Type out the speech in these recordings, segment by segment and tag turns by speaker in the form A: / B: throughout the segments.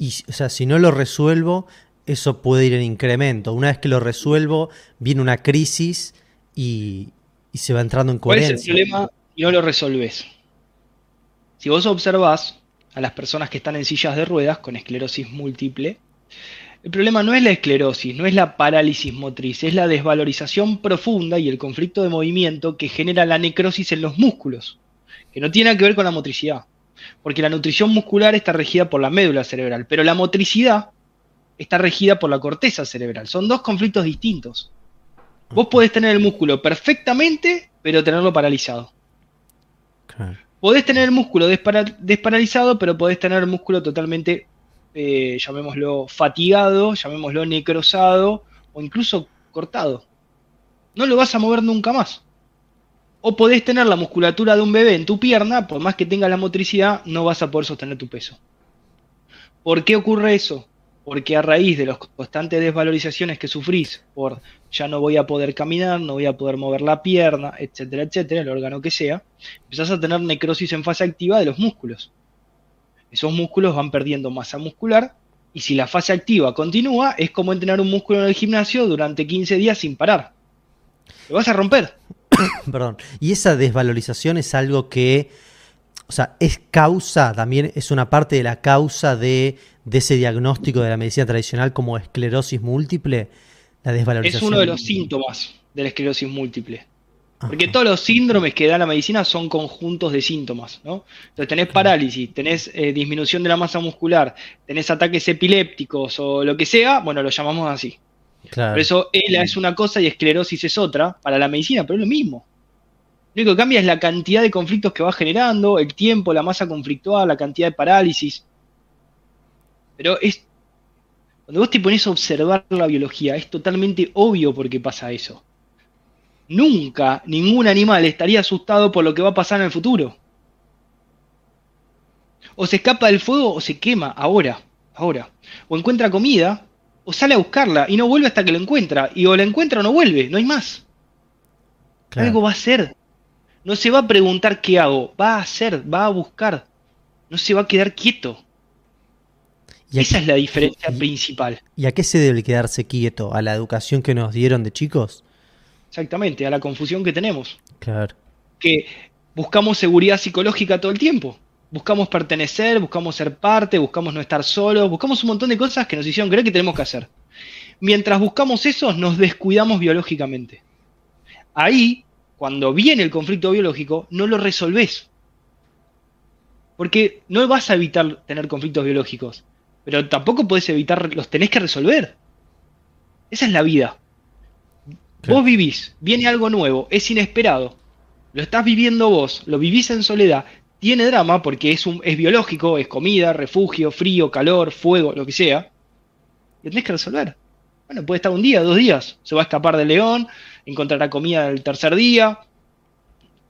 A: Y, o sea, si no lo resuelvo, eso puede ir en incremento. Una vez que lo resuelvo, viene una crisis y, se va entrando en coherencia.
B: ¿Cuál es el problema si no lo resolves? Si vos observás a las personas que están en sillas de ruedas con esclerosis múltiple, el problema no es la esclerosis, no es la parálisis motriz, es la desvalorización profunda y el conflicto de movimiento que genera la necrosis en los músculos, que no tiene nada que ver con la motricidad. Porque la nutrición muscular está regida por la médula cerebral, pero la motricidad está regida por la corteza cerebral. Son dos conflictos distintos. Vos podés tener el músculo perfectamente, pero tenerlo paralizado. Podés tener el músculo desparalizado, pero podés tener el músculo totalmente eh, llamémoslo fatigado, llamémoslo necrosado o incluso cortado. No lo vas a mover nunca más. O podés tener la musculatura de un bebé en tu pierna, por más que tenga la motricidad, no vas a poder sostener tu peso. ¿Por qué ocurre eso? Porque a raíz de las constantes desvalorizaciones que sufrís por ya no voy a poder caminar, no voy a poder mover la pierna, etcétera, etcétera, el órgano que sea, empezás a tener necrosis en fase activa de los músculos esos músculos van perdiendo masa muscular y si la fase activa continúa, es como entrenar un músculo en el gimnasio durante 15 días sin parar. Lo vas a romper.
A: Perdón. Y esa desvalorización es algo que, o sea, es causa, también es una parte de la causa de, de ese diagnóstico de la medicina tradicional como esclerosis múltiple. La desvalorización.
B: Es uno de los síntomas de la esclerosis múltiple. Porque todos los síndromes que da la medicina son conjuntos de síntomas, ¿no? Entonces tenés parálisis, tenés eh, disminución de la masa muscular, tenés ataques epilépticos o lo que sea, bueno, lo llamamos así. Por eso ELA es una cosa y esclerosis es otra para la medicina, pero es lo mismo. Lo único que cambia es la cantidad de conflictos que va generando, el tiempo, la masa conflictual, la cantidad de parálisis. Pero es. Cuando vos te pones a observar la biología, es totalmente obvio por qué pasa eso nunca ningún animal estaría asustado por lo que va a pasar en el futuro. O se escapa del fuego o se quema, ahora, ahora. O encuentra comida, o sale a buscarla y no vuelve hasta que lo encuentra. Y o la encuentra o no vuelve, no hay más. Algo va a hacer. No se va a preguntar qué hago, va a hacer, va a buscar. No se va a quedar quieto. Y Esa es la diferencia principal.
A: ¿Y a qué se debe quedarse quieto? ¿A la educación que nos dieron de chicos?
B: Exactamente, a la confusión que tenemos. Claro. Que buscamos seguridad psicológica todo el tiempo. Buscamos pertenecer, buscamos ser parte, buscamos no estar solos, buscamos un montón de cosas que nos hicieron creer que tenemos que hacer. Mientras buscamos eso, nos descuidamos biológicamente. Ahí, cuando viene el conflicto biológico, no lo resolvés. Porque no vas a evitar tener conflictos biológicos, pero tampoco puedes evitar, los tenés que resolver. Esa es la vida. Vos vivís, viene algo nuevo, es inesperado. Lo estás viviendo vos, lo vivís en soledad, tiene drama porque es, un, es biológico, es comida, refugio, frío, calor, fuego, lo que sea. Lo tenés que resolver. Bueno, puede estar un día, dos días. Se va a escapar del león, encontrará comida el tercer día,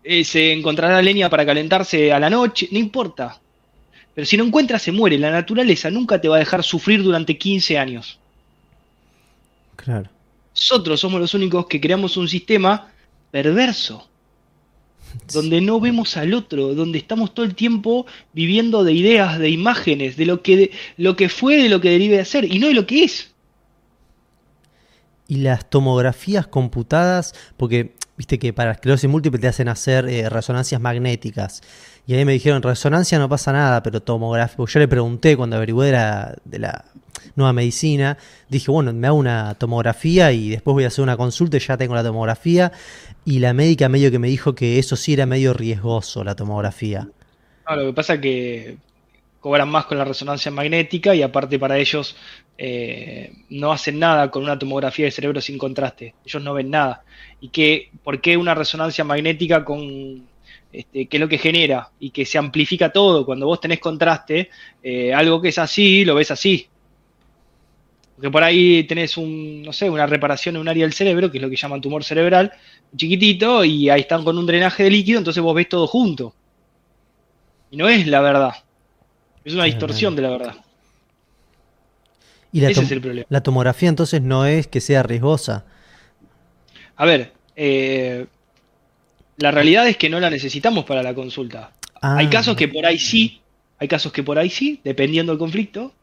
B: eh, se encontrará leña para calentarse a la noche, no importa. Pero si no encuentra, se muere. La naturaleza nunca te va a dejar sufrir durante 15 años. Claro. Nosotros somos los únicos que creamos un sistema perverso, donde no vemos al otro, donde estamos todo el tiempo viviendo de ideas, de imágenes, de lo que, lo que fue, de lo que derive de ser, y no de lo que es.
A: Y las tomografías computadas, porque viste que para esclerosis múltiple te hacen hacer eh, resonancias magnéticas. Y ahí me dijeron, resonancia no pasa nada, pero tomografía. Yo le pregunté cuando averigué de la, de la nueva medicina. Dije, bueno, me hago una tomografía y después voy a hacer una consulta y ya tengo la tomografía. Y la médica medio que me dijo que eso sí era medio riesgoso, la tomografía.
B: lo que pasa es que cobran más con la resonancia magnética y aparte para ellos eh, no hacen nada con una tomografía de cerebro sin contraste. Ellos no ven nada. ¿Y qué, por qué una resonancia magnética con este, qué es lo que genera y que se amplifica todo. Cuando vos tenés contraste, eh, algo que es así, lo ves así. Porque por ahí tenés un, no sé, una reparación en un área del cerebro, que es lo que llaman tumor cerebral, chiquitito, y ahí están con un drenaje de líquido, entonces vos ves todo junto. Y no es la verdad. Es una distorsión de la verdad.
A: Y Ese es el problema. La tomografía entonces no es que sea riesgosa.
B: A ver, eh, la realidad es que no la necesitamos para la consulta. hay ah. casos que por ahí sí, hay casos que por ahí sí, dependiendo del conflicto,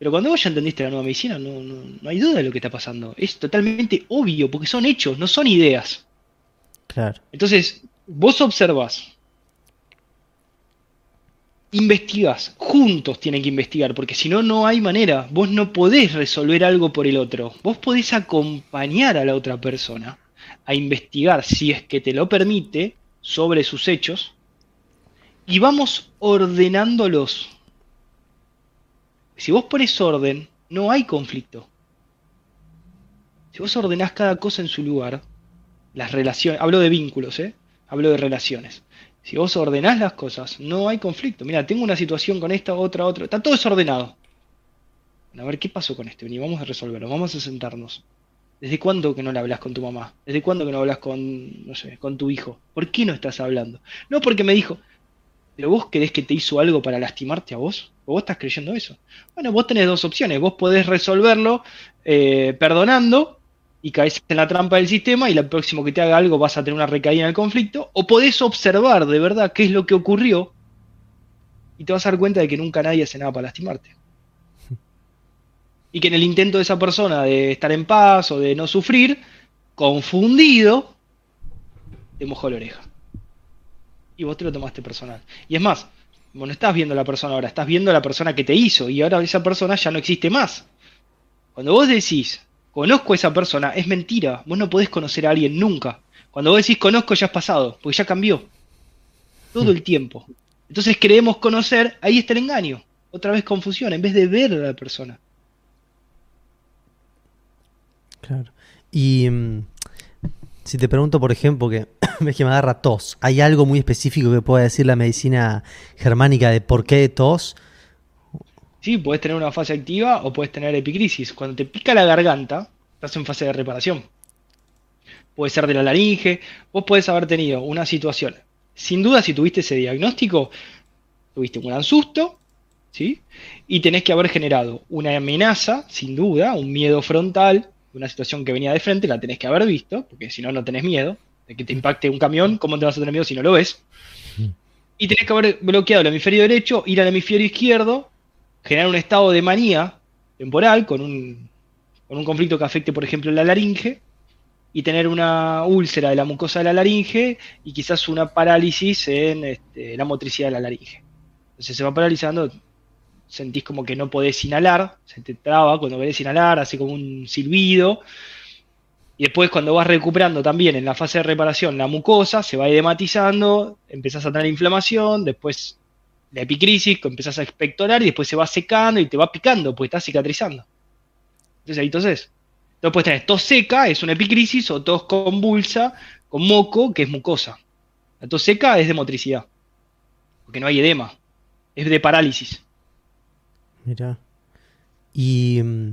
B: Pero cuando vos ya entendiste la nueva medicina, no, no, no hay duda de lo que está pasando. Es totalmente obvio, porque son hechos, no son ideas.
A: Claro.
B: Entonces, vos observás, investigás, juntos tienen que investigar, porque si no, no hay manera. Vos no podés resolver algo por el otro. Vos podés acompañar a la otra persona a investigar, si es que te lo permite, sobre sus hechos, y vamos ordenándolos. Si vos pones orden, no hay conflicto. Si vos ordenás cada cosa en su lugar, las relaciones, hablo de vínculos, ¿eh? hablo de relaciones. Si vos ordenás las cosas, no hay conflicto. Mira, tengo una situación con esta, otra, otra. Está todo desordenado. a ver, ¿qué pasó con esto? Y vamos a resolverlo, vamos a sentarnos. ¿Desde cuándo que no le hablas con tu mamá? ¿Desde cuándo que no hablas con, no sé, con tu hijo? ¿Por qué no estás hablando? No porque me dijo, pero vos querés que te hizo algo para lastimarte a vos. ¿O vos estás creyendo eso? Bueno, vos tenés dos opciones. Vos podés resolverlo eh, perdonando y caes en la trampa del sistema y el próximo que te haga algo vas a tener una recaída en el conflicto, o podés observar de verdad qué es lo que ocurrió y te vas a dar cuenta de que nunca nadie hace nada para lastimarte. Y que en el intento de esa persona de estar en paz o de no sufrir, confundido, te mojó la oreja. Y vos te lo tomaste personal. Y es más, vos no estás viendo a la persona ahora, estás viendo a la persona que te hizo y ahora esa persona ya no existe más. Cuando vos decís, conozco a esa persona, es mentira. Vos no podés conocer a alguien nunca. Cuando vos decís conozco ya es pasado, porque ya cambió. Todo hmm. el tiempo. Entonces creemos conocer, ahí está el engaño. Otra vez confusión, en vez de ver a la persona.
A: Claro. Y mm, si te pregunto, por ejemplo, que me agarra tos, ¿hay algo muy específico que pueda decir la medicina germánica de por qué tos?
B: Sí, puedes tener una fase activa o puedes tener epicrisis. Cuando te pica la garganta, estás en fase de reparación. Puede ser de la laringe, vos puedes haber tenido una situación. Sin duda, si tuviste ese diagnóstico, tuviste un gran susto, ¿sí? Y tenés que haber generado una amenaza, sin duda, un miedo frontal, una situación que venía de frente, la tenés que haber visto, porque si no, no tenés miedo de que te impacte un camión, ¿cómo te vas a tener miedo si no lo ves? Y tenés que haber bloqueado el hemisferio derecho, ir al hemisferio izquierdo generar un estado de manía temporal con un, con un conflicto que afecte, por ejemplo, la laringe, y tener una úlcera de la mucosa de la laringe y quizás una parálisis en este, la motricidad de la laringe. Entonces se va paralizando, sentís como que no podés inhalar, se te traba cuando querés inhalar, hace como un silbido. Y después cuando vas recuperando también en la fase de reparación la mucosa, se va edematizando, empezás a tener inflamación, después la epicrisis, empezás a expectorar y después se va secando y te va picando, porque está cicatrizando. Entonces ahí entonces, entonces puedes tener tos seca, es una epicrisis, o tos convulsa, con moco, que es mucosa. La tos seca es de motricidad, porque no hay edema, es de parálisis.
A: Mira. ¿Y mm,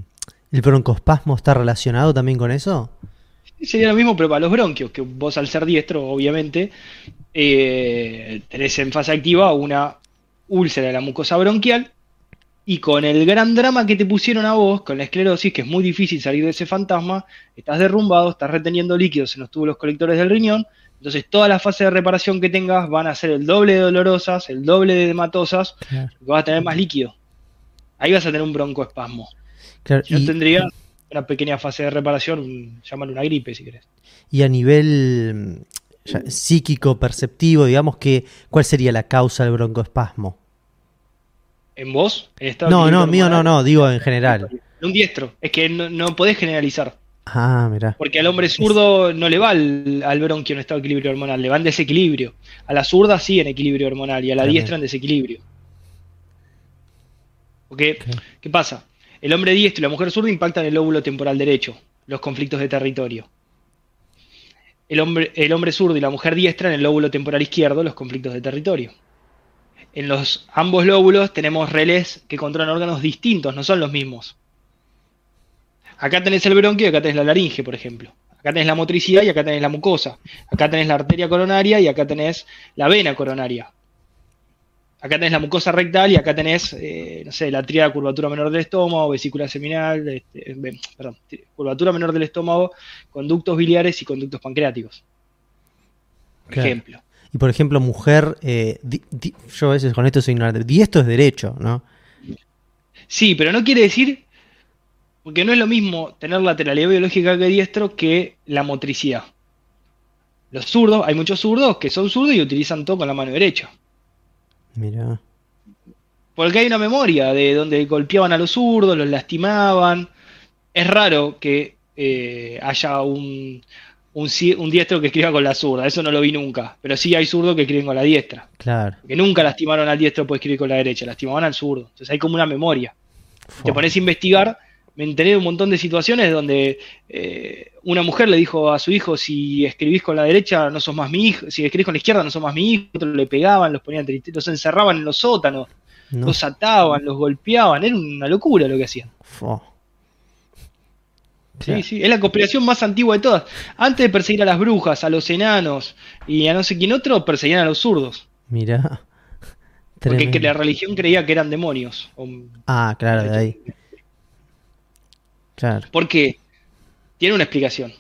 A: el broncospasmo está relacionado también con eso?
B: Sería lo mismo, pero para los bronquios, que vos al ser diestro, obviamente, eh, tenés en fase activa una úlcera de la mucosa bronquial, y con el gran drama que te pusieron a vos, con la esclerosis, que es muy difícil salir de ese fantasma, estás derrumbado, estás reteniendo líquidos en los túbulos colectores del riñón, entonces todas las fases de reparación que tengas van a ser el doble de dolorosas, el doble de hematosas, vas a tener más líquido. Ahí vas a tener un broncoespasmo. Claro, Yo tendría una pequeña fase de reparación, llámalo una gripe si querés.
A: Y a nivel psíquico, perceptivo, digamos que, ¿cuál sería la causa del broncoespasmo?
B: ¿En vos?
A: no, no, mío no, no, digo en general.
B: Un diestro, es que no, podés generalizar.
A: Ah, mira.
B: Porque al hombre zurdo no le va al, bronquio en estado de equilibrio hormonal, le va en desequilibrio. A la zurda sí en equilibrio hormonal y a la diestra en desequilibrio. Porque, ¿qué pasa? El hombre diestro y la mujer zurda impactan el lóbulo temporal derecho, los conflictos de territorio el hombre, el hombre zurdo y la mujer diestra en el lóbulo temporal izquierdo los conflictos de territorio. En los ambos lóbulos tenemos relés que controlan órganos distintos, no son los mismos. Acá tenés el bronquio y acá tenés la laringe, por ejemplo. Acá tenés la motricidad y acá tenés la mucosa. Acá tenés la arteria coronaria y acá tenés la vena coronaria acá tenés la mucosa rectal y acá tenés, eh, no sé, la triada curvatura menor del estómago, vesícula seminal, este, eh, perdón, curvatura menor del estómago, conductos biliares y conductos pancreáticos.
A: Por ejemplo. Y por ejemplo, mujer, eh, yo a veces con esto soy ignorante, esto es derecho, ¿no?
B: Sí, pero no quiere decir, porque no es lo mismo tener lateralidad biológica que diestro que la motricidad. Los zurdos, hay muchos zurdos que son zurdos y utilizan todo con la mano derecha.
A: Mira.
B: Porque hay una memoria de donde golpeaban a los zurdos, los lastimaban. Es raro que eh, haya un, un, diestro que escriba con la zurda, eso no lo vi nunca. Pero sí hay zurdos que escriben con la diestra.
A: Claro.
B: Que nunca lastimaron al diestro por escribir con la derecha, lastimaban al zurdo. Entonces hay como una memoria. Te pones a investigar, me enteré de un montón de situaciones donde eh, una mujer le dijo a su hijo, si escribís con la derecha no sos más mi hijo, si escribís con la izquierda no sos más mi hijo, otros le pegaban, los ponían, los encerraban en los sótanos, los ataban, los golpeaban, era una locura lo que hacían. Sí, sí, es la conspiración más antigua de todas. Antes de perseguir a las brujas, a los enanos y a no sé quién otro, perseguían a los zurdos.
A: Mira.
B: Porque la religión creía que eran demonios.
A: ah, claro, de ahí.
B: Claro. Porque tiene una explicación.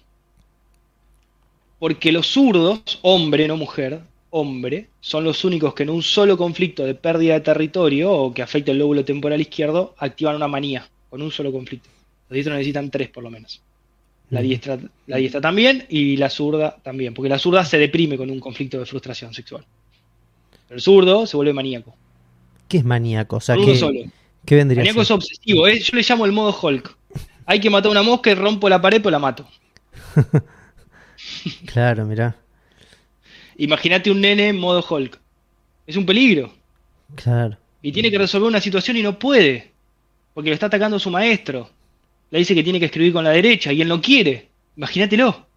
B: Porque los zurdos, hombre, no mujer, hombre, son los únicos que en un solo conflicto de pérdida de territorio o que afecta el lóbulo temporal izquierdo activan una manía con un solo conflicto. Los diestros necesitan tres por lo menos. La diestra, la diestra también y la zurda también, porque la zurda se deprime con un conflicto de frustración sexual. Pero el zurdo se vuelve maníaco.
A: ¿Qué es maníaco? O sea, ¿qué,
B: vendría maníaco es obsesivo, ¿eh? yo le llamo el modo Hulk. Hay que matar a una mosca y rompo la pared, pues la mato.
A: claro, mirá.
B: Imagínate un nene en modo Hulk. Es un peligro.
A: Claro.
B: Y tiene que resolver una situación y no puede. Porque lo está atacando su maestro le dice que tiene que escribir con la derecha y él no quiere. Imagínatelo.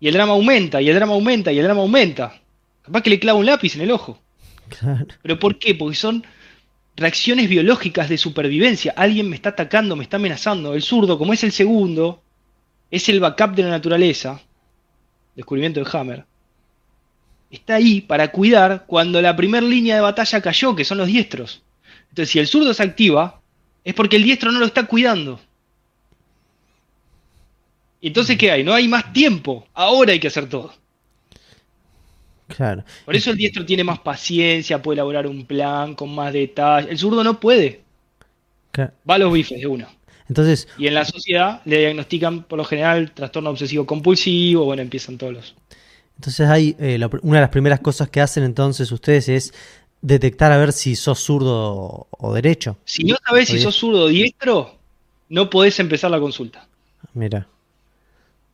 B: Y el drama aumenta, y el drama aumenta, y el drama aumenta. Capaz que le clava un lápiz en el ojo. Claro. ¿Pero por qué? Porque son reacciones biológicas de supervivencia. Alguien me está atacando, me está amenazando. El zurdo, como es el segundo, es el backup de la naturaleza. Descubrimiento de Hammer. Está ahí para cuidar cuando la primera línea de batalla cayó, que son los diestros. Entonces, si el zurdo se activa, es porque el diestro no lo está cuidando. Entonces, ¿qué hay? No hay más tiempo. Ahora hay que hacer todo.
A: Claro.
B: Por eso el diestro tiene más paciencia, puede elaborar un plan con más detalle. El zurdo no puede. Va a los bifes de uno.
A: Entonces,
B: y en la sociedad le diagnostican por lo general trastorno obsesivo compulsivo, bueno, empiezan todos los.
A: Entonces hay eh, una de las primeras cosas que hacen entonces ustedes es detectar a ver si sos zurdo o derecho.
B: Si no sabes si sos zurdo o diestro, no podés empezar la consulta.
A: Mira.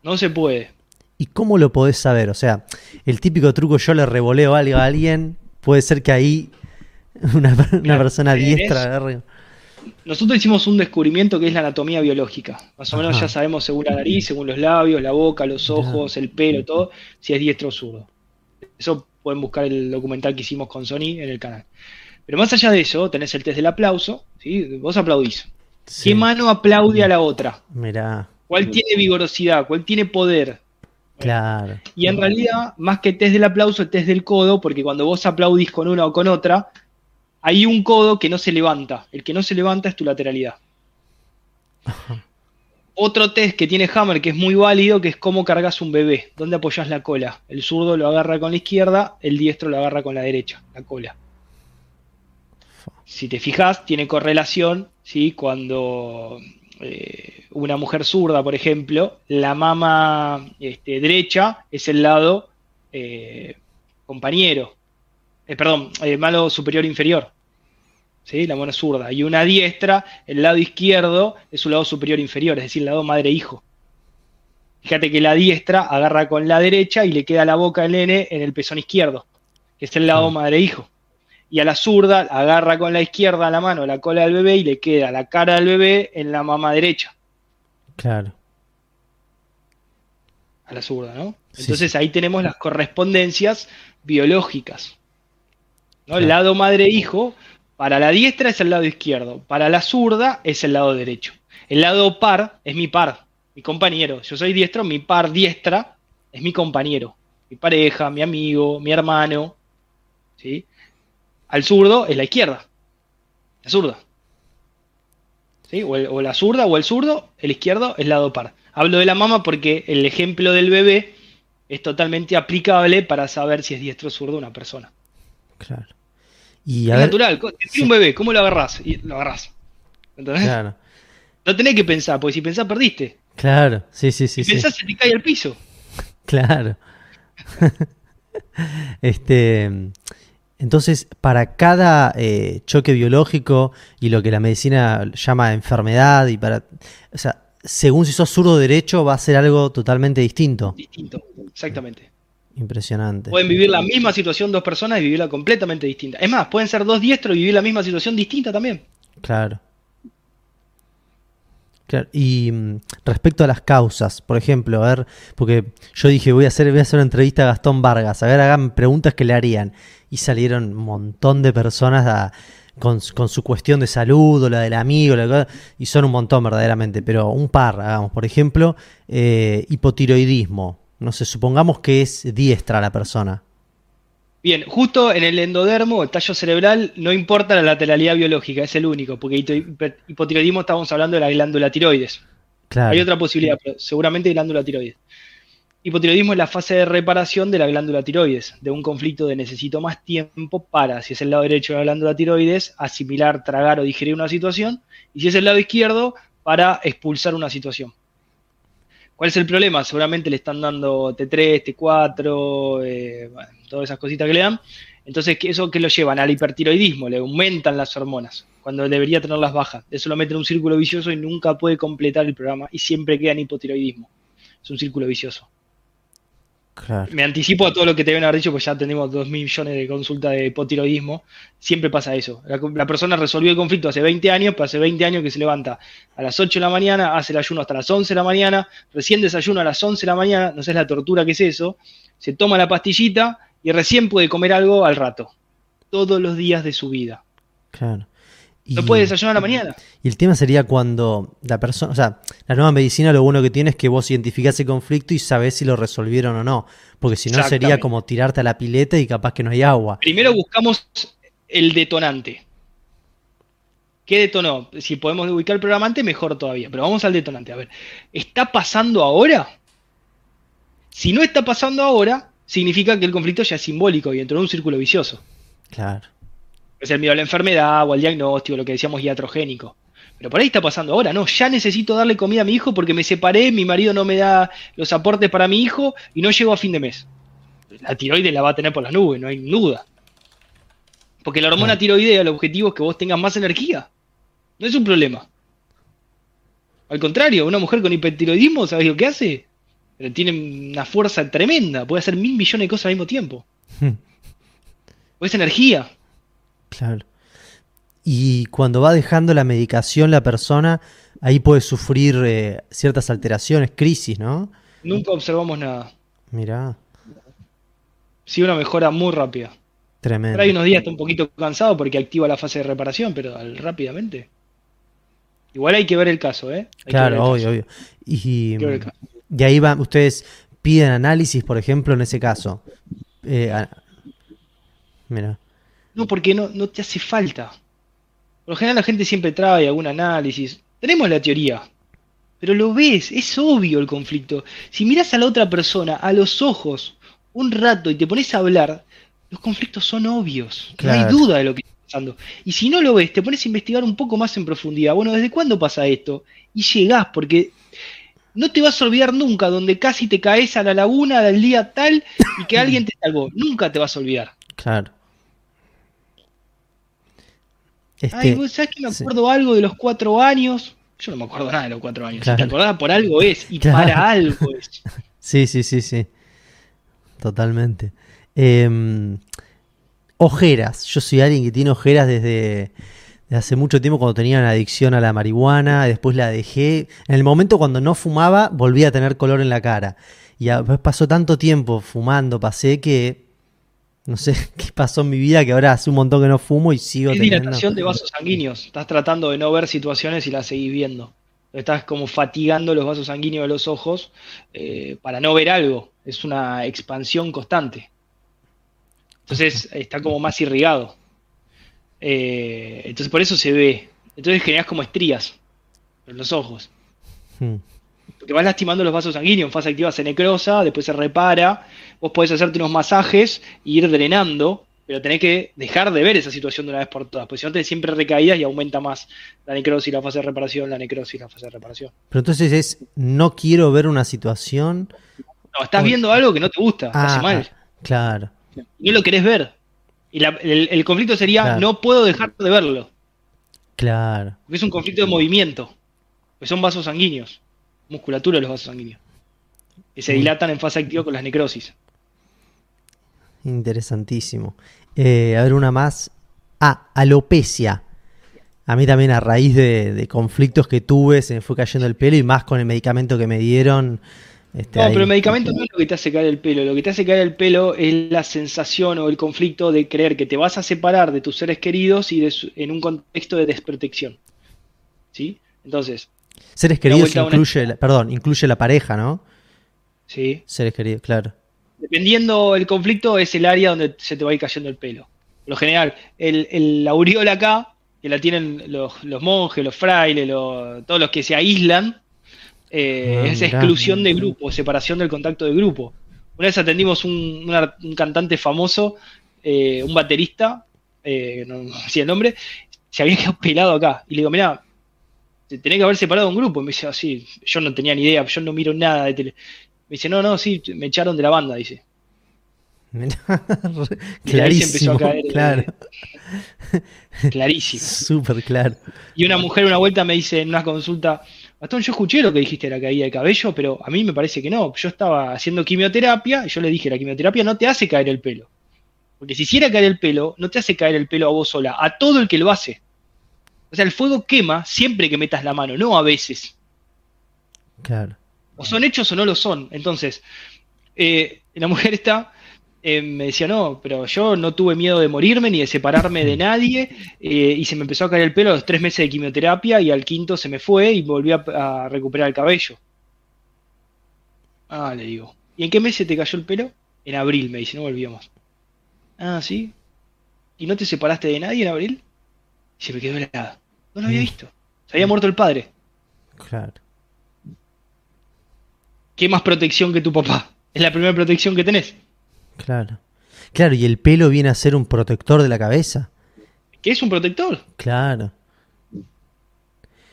B: No se puede.
A: ¿Y cómo lo podés saber? O sea, el típico truco yo le revoleo algo a alguien, puede ser que ahí una, persona diestra agarre.
B: Nosotros hicimos un descubrimiento que es la anatomía biológica. Más o menos ya sabemos según la nariz, según los labios, la boca, los ojos, el pelo, todo, si es diestro o zurdo. Eso pueden buscar el documental que hicimos con Sony en el canal. Pero más allá de eso, tenés el test del aplauso, ¿sí? Vos aplaudís. ¿Qué mano aplaude a la otra?
A: Mirá.
B: ¿Cuál tiene vigorosidad? ¿Cuál tiene poder?
A: Claro.
B: Y en realidad, más que test del aplauso, el test del codo, porque cuando vos aplaudís con una o con otra, hay un codo que no se levanta. El que no se levanta es tu lateralidad. Otro test que tiene Hammer que es muy válido, que es cómo cargas un bebé, dónde apoyas la cola. El zurdo lo agarra con la izquierda, el diestro lo agarra con la derecha, la cola. Si te fijas, tiene correlación, ¿sí? Cuando eh, una mujer zurda, por ejemplo, la mama este, derecha es el lado eh, compañero, eh, perdón, el malo superior inferior, ¿sí? la mano zurda, y una diestra, el lado izquierdo es su lado superior inferior, es decir, el lado madre-hijo. Fíjate que la diestra agarra con la derecha y le queda la boca del nene en el pezón izquierdo, que es el lado madre-hijo y a la zurda agarra con la izquierda la mano la cola del bebé y le queda la cara del bebé en la mama derecha.
A: Claro.
B: A la zurda, ¿no? Entonces ahí tenemos las correspondencias biológicas. ¿no? El lado madre-hijo, para la diestra es el lado izquierdo, para la zurda es el lado derecho. El lado par es mi par, mi compañero. Yo soy diestro, mi par diestra es mi compañero, mi pareja, mi amigo, mi hermano. ¿sí? Al zurdo es la izquierda. La zurda. ¿Sí? O, la zurda o el zurdo, el izquierdo es lado par. Hablo de la mama porque el ejemplo del bebé es totalmente aplicable para saber si es diestro o zurdo una persona.
A: Claro.
B: Y es natural. un bebé, ¿cómo lo agarrás? Y lo agarrás. ¿Entendés?
A: Claro.
B: No tenés que pensar, porque si pensás perdiste.
A: Claro, sí, sí, sí.
B: Si pensás se te cae al piso.
A: Claro. este, entonces, para cada eh, choque biológico y lo que la medicina llama enfermedad, y para, o sea, según si sos zurdo derecho, va a ser algo totalmente distinto.
B: Distinto, exactamente.
A: Impresionante.
B: Pueden vivir la misma situación dos personas y vivirla completamente distinta. Es más, pueden ser dos diestros y vivir la misma situación distinta también.
A: Claro. Claro, Y mm, respecto a las causas, por ejemplo, a ver, porque yo dije voy a hacer, voy a hacer una entrevista a Gastón Vargas, a ver, hagan preguntas que le harían. Y salieron un montón de personas con, su cuestión de salud o la del amigo, la y son un montón verdaderamente, pero un par, hagamos, por ejemplo, eh, hipotiroidismo. No sé, supongamos que es diestra la persona.
B: Bien, justo en el endodermo, el tallo cerebral, no importa la lateralidad biológica, es el único, porque hipotiroidismo estamos hablando de la glándula tiroides.
A: Claro.
B: Hay otra posibilidad, pero seguramente glándula tiroides. Hipotiroidismo es la fase de reparación de la glándula tiroides, de un conflicto de necesito más tiempo para, si es el lado derecho de la glándula tiroides, asimilar, tragar o digerir una situación, y si es el lado izquierdo, para expulsar una situación. ¿Cuál es el problema? Seguramente le están dando T3, T4, eh, todas esas cositas que le dan. Entonces, ¿qué- ¿eso que lo llevan? Al hipertiroidismo, le aumentan las hormonas, cuando debería tenerlas bajas. Eso lo mete en un círculo vicioso y nunca puede completar el programa y siempre queda en hipotiroidismo. Es un círculo vicioso.
A: Claro.
B: Me anticipo a todo lo que te deben haber dicho, pues ya tenemos 2 millones de consultas de hipotiroidismo. Siempre pasa eso. La, la persona resolvió el conflicto hace 20 años, pero hace 20 años que se levanta a las 8 de la mañana, hace el ayuno hasta las 11 de la mañana, recién desayuna a las 11 de la mañana, no sé la tortura que es eso, se toma la pastillita y recién puede comer algo al rato. Todos los días de su vida.
A: Claro.
B: No puede desayunar a la mañana.
A: Y el tema sería cuando la persona, o sea, la nueva medicina lo bueno que tiene es que vos identificás ese conflicto y sabés si lo resolvieron o no. Porque si no sería como tirarte a la pileta y capaz que no hay agua.
B: Primero buscamos el detonante. ¿Qué detonó? Si podemos ubicar el programante, mejor todavía. Pero vamos al detonante. A ver, ¿está pasando ahora? Si no está pasando ahora, significa que el conflicto ya es simbólico y entró en un círculo vicioso.
A: Claro.
B: Es el miedo a la enfermedad o al diagnóstico, lo que decíamos iatrogénico. Pero por ahí está pasando ahora, no, ya necesito darle comida a mi hijo porque me separé, mi marido no me da los aportes para mi hijo y no llego a fin de mes. La tiroides la va a tener por las nubes, no hay duda. Porque la hormona tiroidea, el objetivo es que vos tengas más energía. No es un problema. Al contrario, una mujer con hipertiroidismo, ¿sabes lo que hace? Pero tiene una fuerza tremenda, puede hacer mil millones de cosas al mismo tiempo. O es energía.
A: Claro. Y cuando va dejando la medicación la persona, ahí puede sufrir eh, ciertas alteraciones, crisis, ¿no?
B: Nunca observamos nada.
A: Mirá,
B: Sí, una mejora muy rápida.
A: tremendo.
B: Pero hay unos días está un poquito cansado porque activa la fase de reparación, pero rápidamente. Igual hay que ver el caso, ¿eh? Hay
A: Claro, obvio,
B: caso.
A: obvio. Y, ahí van, ustedes piden análisis, por ejemplo, en ese caso. Eh, a- mira,
B: No, porque no, no te hace falta. Por lo general la gente siempre trae algún análisis. Tenemos la teoría, pero lo ves, es obvio el conflicto. Si miras a la otra persona a los ojos un rato y te pones a hablar, los conflictos son obvios. No hay duda de lo que está pasando. Y si no lo ves, te pones a investigar un poco más en profundidad. Bueno, ¿desde cuándo pasa esto? Y llegás, porque no te vas a olvidar nunca donde casi te caes a la laguna del día tal y que alguien te salvó. Nunca te vas a olvidar.
A: claro. Este,
B: Ay, ¿vos sabés que me
A: sí.
B: acuerdo algo de los cuatro años? Yo no me acuerdo nada de los cuatro años.
A: Claro.
B: Si te acordás, por algo es. Y
A: Claro.
B: para algo es.
A: Sí, sí, sí, sí. Totalmente. Em, ojeras. Yo soy alguien que tiene ojeras desde, desde hace mucho tiempo cuando tenía una adicción a la marihuana, después la dejé. En el momento cuando no fumaba, volví a tener color en la cara. Y después pasó tanto tiempo fumando, pasé que no sé qué pasó en mi vida que ahora hace un montón que no fumo y sigo
B: Es
A: teniendo.
B: dilatación de vasos sanguíneos. Estás tratando de no ver situaciones y las seguís viendo. Estás como fatigando los vasos sanguíneos de los ojos eh, para no ver algo. Es una expansión constante. Entonces está como más irrigado. Eh, entonces por eso se ve. Entonces generas como estrías en los ojos.
A: Hmm,
B: Porque vas lastimando los vasos sanguíneos, en fase activa se necrosa, después se repara, vos podés hacerte unos masajes e ir drenando pero tenés que dejar de ver esa situación de una vez por todas, porque si no te siempre recaídas y aumenta más la necrosis, la fase de reparación, la necrosis, la fase de reparación.
A: Pero entonces es, no quiero ver una situación.
B: No, estás viendo algo que no te gusta, te hace
A: Ah,
B: mal.
A: Claro,
B: Y no lo querés ver. Y la- el, el conflicto sería,
A: Claro.
B: no puedo dejar de verlo.
A: claro.
B: Porque es un conflicto de movimiento. Que son vasos sanguíneos. Musculatura de los vasos sanguíneos. Que se dilatan en fase activa con las necrosis.
A: Interesantísimo. Eh, a ver, una más. Ah, alopecia. A mí también a raíz de, de conflictos que tuve se me fue cayendo el pelo y más con el medicamento que me dieron. este,
B: No,
A: ahí-
B: pero el medicamento no es lo que te hace caer el pelo. Lo que te hace caer el pelo es la sensación o el conflicto de creer que te vas a separar de tus seres queridos y de su- en un contexto de desprotección. ¿Sí? Entonces,
A: Seres queridos
B: una-
A: incluye, la- perdón, incluye la pareja, ¿no?
B: ¿sí?
A: Seres queridos, claro.
B: Dependiendo el conflicto, es el área donde se te va a ir cayendo el pelo. Por lo general, el, el- la aureola acá, que la tienen los, los monjes, los frailes, los- todos los que se aíslan, eh,
A: Ah,
B: es
A: mirá.
B: exclusión de grupo, separación del contacto de grupo. Una vez atendimos un, un cantante famoso, eh, un baterista, eh, no, no sé el nombre, se había quedado pelado acá. Y le digo, mirá, te tenés que haber separado un grupo. Y me dice, así, yo no tenía ni idea, yo no miro nada de tele. Me dice, no, no, sí, me echaron de la banda, dice.
A: Mirá,
B: Y ahí se empezó
A: Clarísimo,
B: a caer,
A: claro.
B: Clarísimo.
A: Súper claro.
B: Y una mujer una vuelta me dice en una consulta, Gastón, yo escuché lo que dijiste de la caída de cabello, pero a mí me parece que no. Yo estaba haciendo quimioterapia y yo le dije, la quimioterapia no te hace caer el pelo. Porque si hiciera caer el pelo, no te hace caer el pelo a vos sola, a todo el que lo hace. O sea, el fuego quema siempre que metas la mano, no a veces.
A: Claro.
B: O son hechos o no lo son. Entonces, eh, la mujer está, eh, me decía, no, pero yo no tuve miedo de morirme ni de separarme de nadie, eh, y se me empezó a caer el pelo a los tres meses de quimioterapia, y al quinto se me fue y volví a, a recuperar el cabello. Ah, le digo. ¿Y en qué mes se te cayó el pelo? En abril, me dice, no volvió más. Ah, ¿sí? ¿Y no te separaste de nadie en abril? Y se me quedó helada. No lo había visto. Se había muerto el padre.
A: Claro.
B: ¿Qué más protección que tu papá? Es la primera protección que tenés.
A: Claro. Claro, y el pelo viene a ser un protector de la cabeza.
B: ¿Qué es un protector?
A: Claro.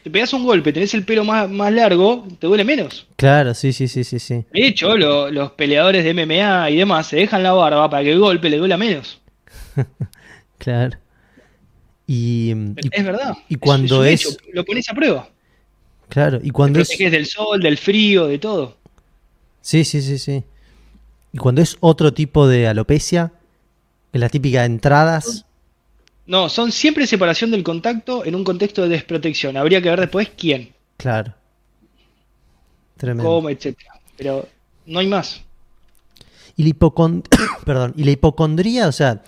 B: Te pegas un golpe, tenés el pelo más, más largo, te duele menos.
A: Claro, sí, sí, sí, sí, sí.
B: De hecho, lo- los peleadores de MMA y demás se dejan la barba para que el golpe le duela menos.
A: Claro. Y, y-
B: es verdad.
A: y cuando es-
B: lo pones a prueba.
A: claro, y
B: Te
A: cuando es
B: proteges del sol, del frío, de todo.
A: Sí, sí, sí, sí. Y cuando es otro tipo de alopecia, es la típica de entradas.
B: No, son siempre separación del contacto en un contexto de desprotección. Habría que ver después quién,
A: Claro. Tremendo.
B: cómo, etcétera. Pero no hay más.
A: Y la Perdón, y la hipocondría, o sea,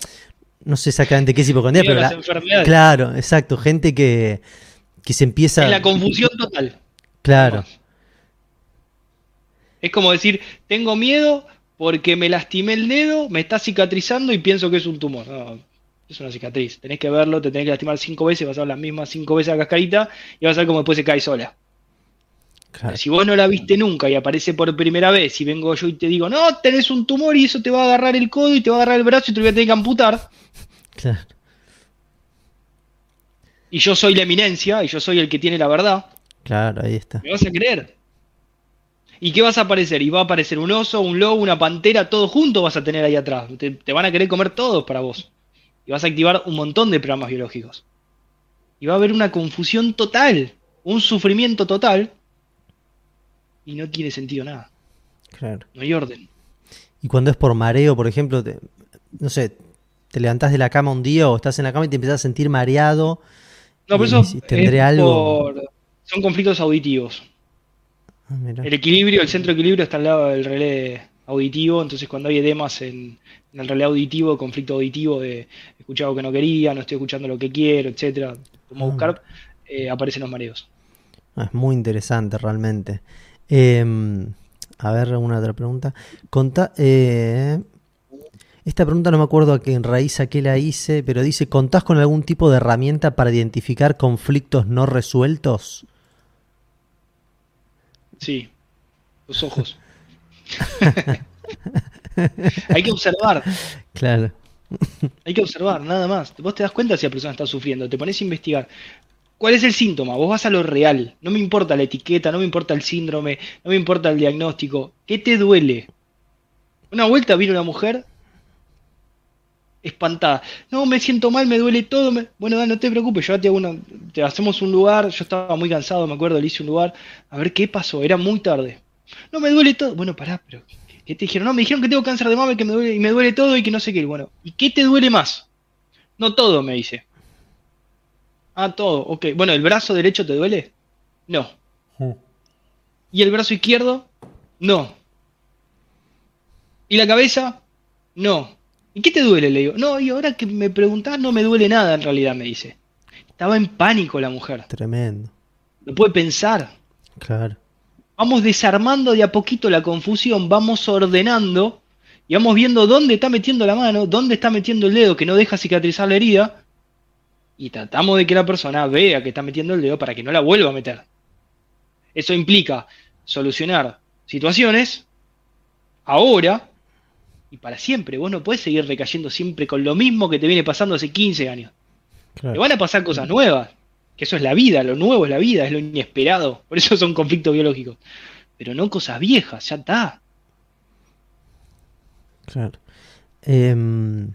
A: no sé exactamente qué es hipocondría, pero
B: las
A: la-
B: enfermedades.
A: claro, exacto, gente que, que se empieza
B: Es la confusión total.
A: Claro.
B: Es como decir, tengo miedo porque me lastimé el dedo, me está cicatrizando y pienso que es un tumor. No, es una cicatriz. Tenés que verlo, te tenés que lastimar cinco veces, vas a ver las mismas cinco veces la cascarita y vas a ver cómo después se cae sola.
A: Claro.
B: Si vos no la viste nunca y aparece por primera vez y vengo yo y te digo, no, tenés un tumor y eso te va a agarrar el codo y te va a agarrar el brazo y te lo voy a tener que amputar,
A: claro.
B: y yo soy la eminencia y yo soy el que tiene la verdad,
A: Claro, ahí está.
B: me vas a creer. ¿Y qué vas a aparecer? Y va a aparecer un oso, un lobo, una pantera, todo junto vas a tener ahí atrás. Te, te van a querer comer todos para vos. Y vas a activar un montón de programas biológicos. Y va a haber una confusión total, un sufrimiento total. Y no tiene sentido nada.
A: Claro.
B: No hay orden.
A: Y cuando es por mareo, por ejemplo, te- no sé, te levantás de la cama un día o estás en la cama y te empezás a sentir mareado.
B: No, por
A: y
B: eso
A: tendré
B: es
A: algo.
B: por- son conflictos auditivos.
A: Ah.
B: El equilibrio, el centro de equilibrio está al lado del relé auditivo, entonces cuando hay edemas en, en el relé auditivo, conflicto auditivo de escuchar algo que no quería, no estoy escuchando lo que quiero, etcétera, como
A: Ah.
B: buscar, eh, aparecen los mareos.
A: Ah, Es muy interesante realmente. Eh, a ver, una otra pregunta. Conta- eh, esta pregunta no me acuerdo a qué en raíz a qué la hice, pero dice, ¿contás con algún tipo de herramienta para identificar conflictos no resueltos?
B: Sí, los ojos. hay que observar,
A: Claro.
B: Hay que observar, nada más. Vos te das cuenta si la persona está sufriendo, te pones a investigar. ¿Cuál es el síntoma? Vos vas a lo real. No me importa la etiqueta, no me importa el síndrome, no me importa el diagnóstico. ¿Qué te duele? Una vuelta vino una mujer espantada. No, me siento mal, me duele todo. Bueno, no te preocupes, yo te hago una... te hacemos un lugar. Yo estaba muy cansado, me acuerdo, le hice un lugar. A ver qué pasó, era muy tarde. No, me duele todo. Bueno, pará, pero ¿qué te dijeron? No, me dijeron que tengo cáncer de mama y que me duele, y me duele todo y que no sé qué. Bueno, ¿y qué te duele más? No todo, me dice. Ah, todo, ok. Bueno, ¿el brazo derecho te duele? No. ¿Y el brazo izquierdo? No. ¿Y la cabeza? No. ¿Y qué te duele? Le digo. No, y ahora que me preguntás, no me duele nada en realidad, me dice. Estaba en pánico la mujer.
A: Tremendo.
B: No puede pensar.
A: Claro.
B: Vamos desarmando de a poquito la confusión, vamos ordenando y vamos viendo dónde está metiendo la mano, dónde está metiendo el dedo que no deja cicatrizar la herida y tratamos de que la persona vea que está metiendo el dedo para que no la vuelva a meter. Eso implica solucionar situaciones ahora y para siempre. Vos no puedes seguir recayendo siempre con lo mismo que te viene pasando hace 15 años. Te van a pasar cosas nuevas, que eso es la vida, lo nuevo es la vida, es lo inesperado. Por eso son conflictos biológicos. Pero no cosas viejas, ya está.
A: Claro. Em,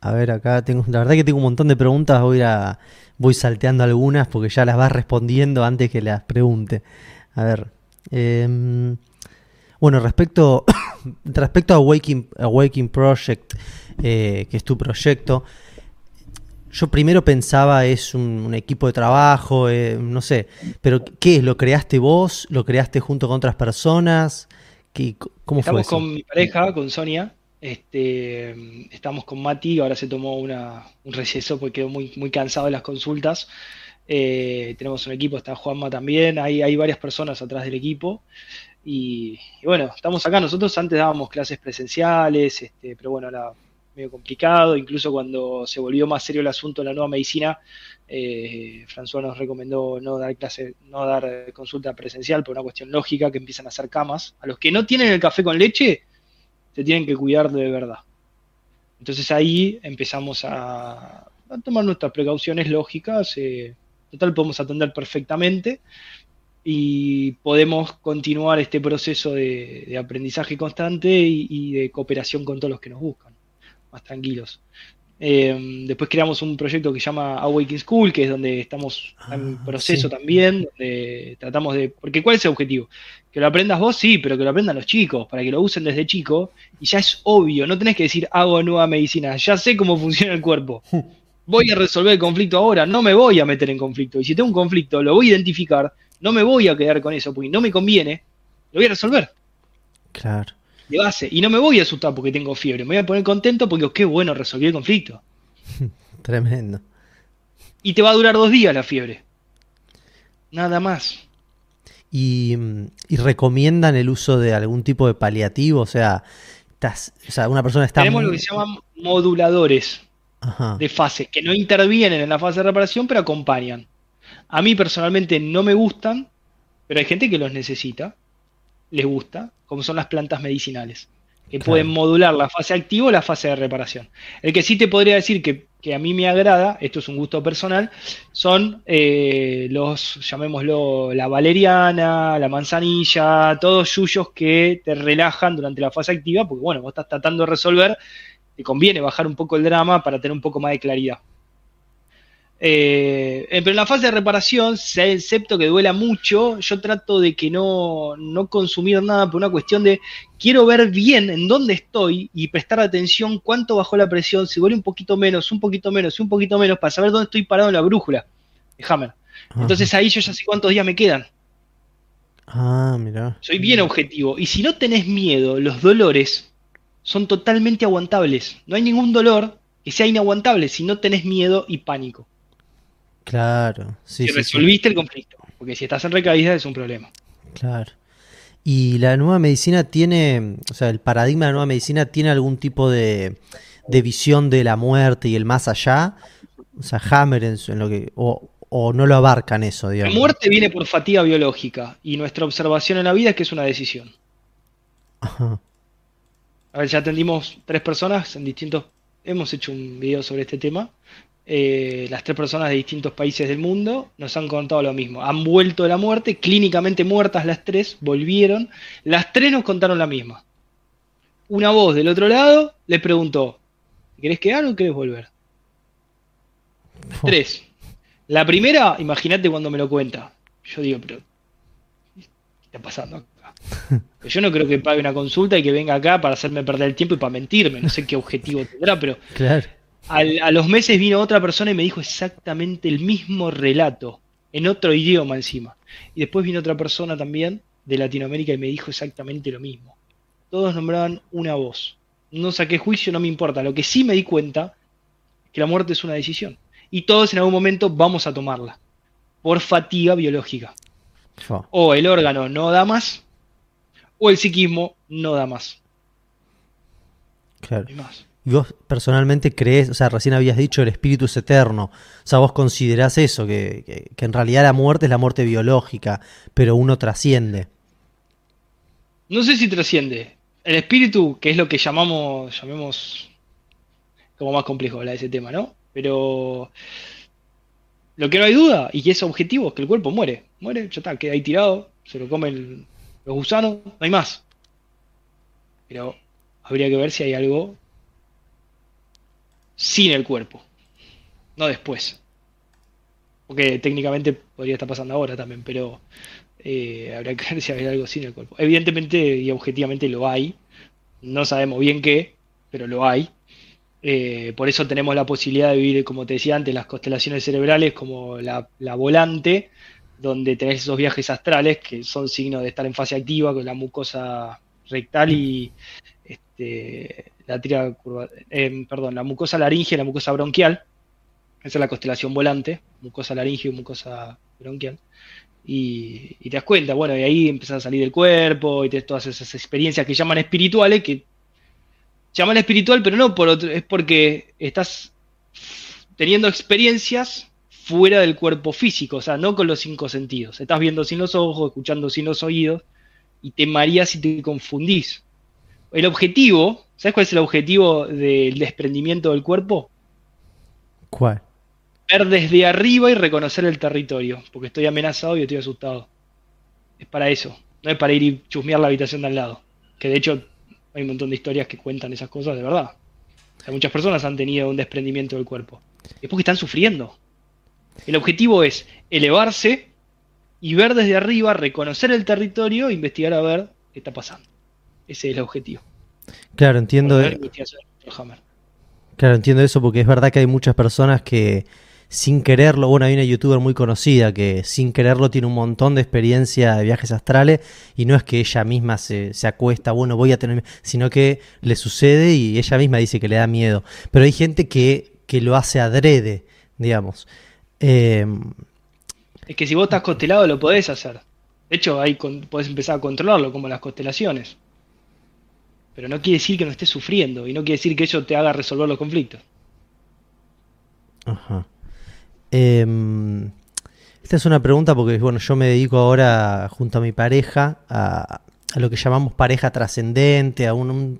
A: a ver, acá tengo, la verdad que tengo un montón de preguntas, voy a voy salteando algunas porque ya las vas respondiendo antes que las pregunte. A ver. Em, bueno, respecto, respecto a Waking, Waking Project, eh, que es tu proyecto, yo primero pensaba es un, equipo de trabajo, eh, no sé, pero ¿qué es? ¿Lo creaste vos? ¿Lo creaste junto con otras personas? ¿Qué, ¿Cómo
B: Estamos
A: fue
B: con mi pareja, con Sonia. Este, estamos con Mati, ahora se tomó una, un receso porque quedó muy, muy cansado de las consultas. Eh, tenemos un equipo, está Juanma también, hay, hay varias personas atrás del equipo. Y, bueno, estamos acá. Nosotros antes dábamos clases presenciales, este, pero bueno, era medio complicado. Incluso cuando se volvió más serio el asunto de la nueva medicina, eh, François nos recomendó no dar clase, no dar consulta presencial por una cuestión lógica que empiezan a hacer camas. A los que no tienen el café con leche, se tienen que cuidar de verdad. Entonces ahí empezamos a, tomar nuestras precauciones lógicas. Eh, total, podemos atender perfectamente y podemos continuar este proceso de, aprendizaje constante y, de cooperación con todos los que nos buscan, más tranquilos. Eh, después creamos un proyecto que se llama Awakening School, que es donde estamos en ah, proceso también, donde tratamos de... Porque ¿cuál es el objetivo? Que lo aprendas vos, sí, pero que lo aprendan los chicos, para que lo usen desde chico, y ya es obvio, no tenés que decir hago nueva medicina, ya sé cómo funciona el cuerpo. Voy a resolver el conflicto ahora, no me voy a meter en conflicto, y si tengo un conflicto, lo voy a identificar, no me voy a quedar con eso porque no me conviene, lo voy a resolver.
A: Claro.
B: De base. Y no me voy a asustar porque tengo fiebre, me voy a poner contento porque, qué bueno, resolví el conflicto.
A: Tremendo.
B: Y te va a durar dos días la fiebre. Nada más.
A: Y, recomiendan el uso de algún tipo de paliativo, o sea, estás, o sea una persona está...
B: Tenemos lo que se llaman moduladores de fase, que no intervienen en la fase de reparación, pero acompañan. A mí personalmente no me gustan, pero hay gente que los necesita, les gusta, como son las plantas medicinales, que pueden modular la fase activa o la fase de reparación. El que sí te podría decir que, a mí me agrada, esto es un gusto personal, son eh, los, llamémoslo, la valeriana, la manzanilla, todos yuyos que te relajan durante la fase activa, porque bueno, vos estás tratando de resolver, te conviene bajar un poco el drama para tener un poco más de claridad. Eh, pero en la fase de reparación, excepto que duela mucho, yo trato de que no, no consumir nada por una cuestión de quiero ver bien en dónde estoy y prestar atención cuánto bajó la presión, si duele un poquito menos, un poquito menos, un poquito menos, para saber dónde estoy parado en la brújula de Hammer. Entonces ahí yo ya sé cuántos días me quedan.
A: Ah, mira.
B: Soy bien objetivo. Y si no tenés miedo, los dolores son totalmente aguantables. No hay ningún dolor que sea inaguantable si no tenés miedo y pánico.
A: Claro,
B: sí. Si resolviste el conflicto, porque si estás en recaída es un problema.
A: Claro. ¿Y la nueva medicina tiene, o sea, el paradigma de la nueva medicina tiene algún tipo de, visión de la muerte y el más allá? O sea, Hammer en, lo que, o, no lo abarcan eso, digamos.
B: La muerte viene por fatiga biológica y nuestra observación en la vida es que es una decisión. Ajá. A ver, ya atendimos tres personas en distintos hemos hecho un video sobre este tema. Eh, las tres personas de distintos países del mundo nos han contado lo mismo. Han vuelto de la muerte, clínicamente muertas las tres, volvieron. Las tres nos contaron la misma. Una voz del otro lado les preguntó, ¿querés quedar o querés volver? Tres. La primera, imagínate cuando me lo cuenta. Yo digo, pero ¿qué está pasando acá? Yo no creo que pague una consulta y que venga acá para hacerme perder el tiempo y para mentirme. No sé qué objetivo tendrá, pero
A: Claro.
B: Al- a los meses vino otra persona y me dijo exactamente el mismo relato, en otro idioma encima. Y después vino otra persona también de Latinoamérica y me dijo exactamente lo mismo. Todos nombraban una voz. No saqué juicio, no me importa. Lo que sí me di cuenta es que la muerte es una decisión. Y todos en algún momento vamos a tomarla. Por fatiga biológica. O el órgano no da más, o el psiquismo no da más.
A: Claro.
B: No hay más.
A: ¿Y vos personalmente crees, o sea, recién habías dicho el espíritu es eterno, o sea, vos considerás eso, que, que- que en realidad la muerte es la muerte biológica, pero uno trasciende.
B: No sé si trasciende. El espíritu, que es lo que llamamos, llamemos como más complejo hablar de ese tema, ¿no? Pero lo que no hay duda y que es objetivo es que el cuerpo muere. Muere, ya está, queda ahí tirado, se lo comen los gusanos, no hay más. Pero habría que ver si hay algo sin el cuerpo, no después. Porque técnicamente podría estar pasando ahora también, pero eh, habrá que ver si hay algo sin el cuerpo. Evidentemente y objetivamente lo hay. No sabemos bien qué, pero lo hay. Eh, por eso tenemos la posibilidad de vivir, como te decía antes, las constelaciones cerebrales como la, la volante, donde tenés esos viajes astrales que son signos de estar en fase activa con la mucosa rectal y este, la tira curva, eh, perdón, la mucosa laringe y la mucosa bronquial. Esa es la constelación volante, mucosa laringe y mucosa bronquial. Y, te das cuenta, bueno, y ahí empiezas a salir del cuerpo y tenés todas esas experiencias que llaman espirituales, que llaman espiritual, pero no por otro, es porque estás teniendo experiencias fuera del cuerpo físico, o sea, no con los cinco sentidos. Estás viendo sin los ojos, escuchando sin los oídos, y te mareas y te confundís. El objetivo, ¿sabes cuál es el objetivo del desprendimiento del cuerpo?
A: ¿Cuál?
B: ver desde arriba y reconocer el territorio, porque estoy amenazado y estoy asustado. Es para eso, no es para ir y chusmear la habitación de al lado. Que de hecho hay un montón de historias que cuentan esas cosas de verdad. O sea, muchas personas han tenido un desprendimiento del cuerpo. Es porque están sufriendo. El objetivo es elevarse y ver desde arriba, reconocer el territorio e investigar a ver qué está pasando. Ese es el objetivo.
A: Claro, entiendo,
B: de
A: claro, entiendo eso porque es verdad que hay muchas personas que sin quererlo, bueno, hay una youtuber muy conocida que sin quererlo tiene un montón de experiencia de viajes astrales y no es que ella misma se, se acuesta, bueno, voy a tener, sino que le sucede y ella misma dice que le da miedo. Pero hay gente que, que lo hace adrede, digamos. Eh,
B: Es que si vos estás constelado lo podés hacer. De hecho, ahí con- podés empezar a controlarlo, como las constelaciones. Pero no quiere decir que no estés sufriendo y no quiere decir que eso te haga resolver los conflictos.
A: Ajá. Em, esta es una pregunta porque, bueno, yo me dedico ahora junto a mi pareja a, lo que llamamos pareja trascendente, a un-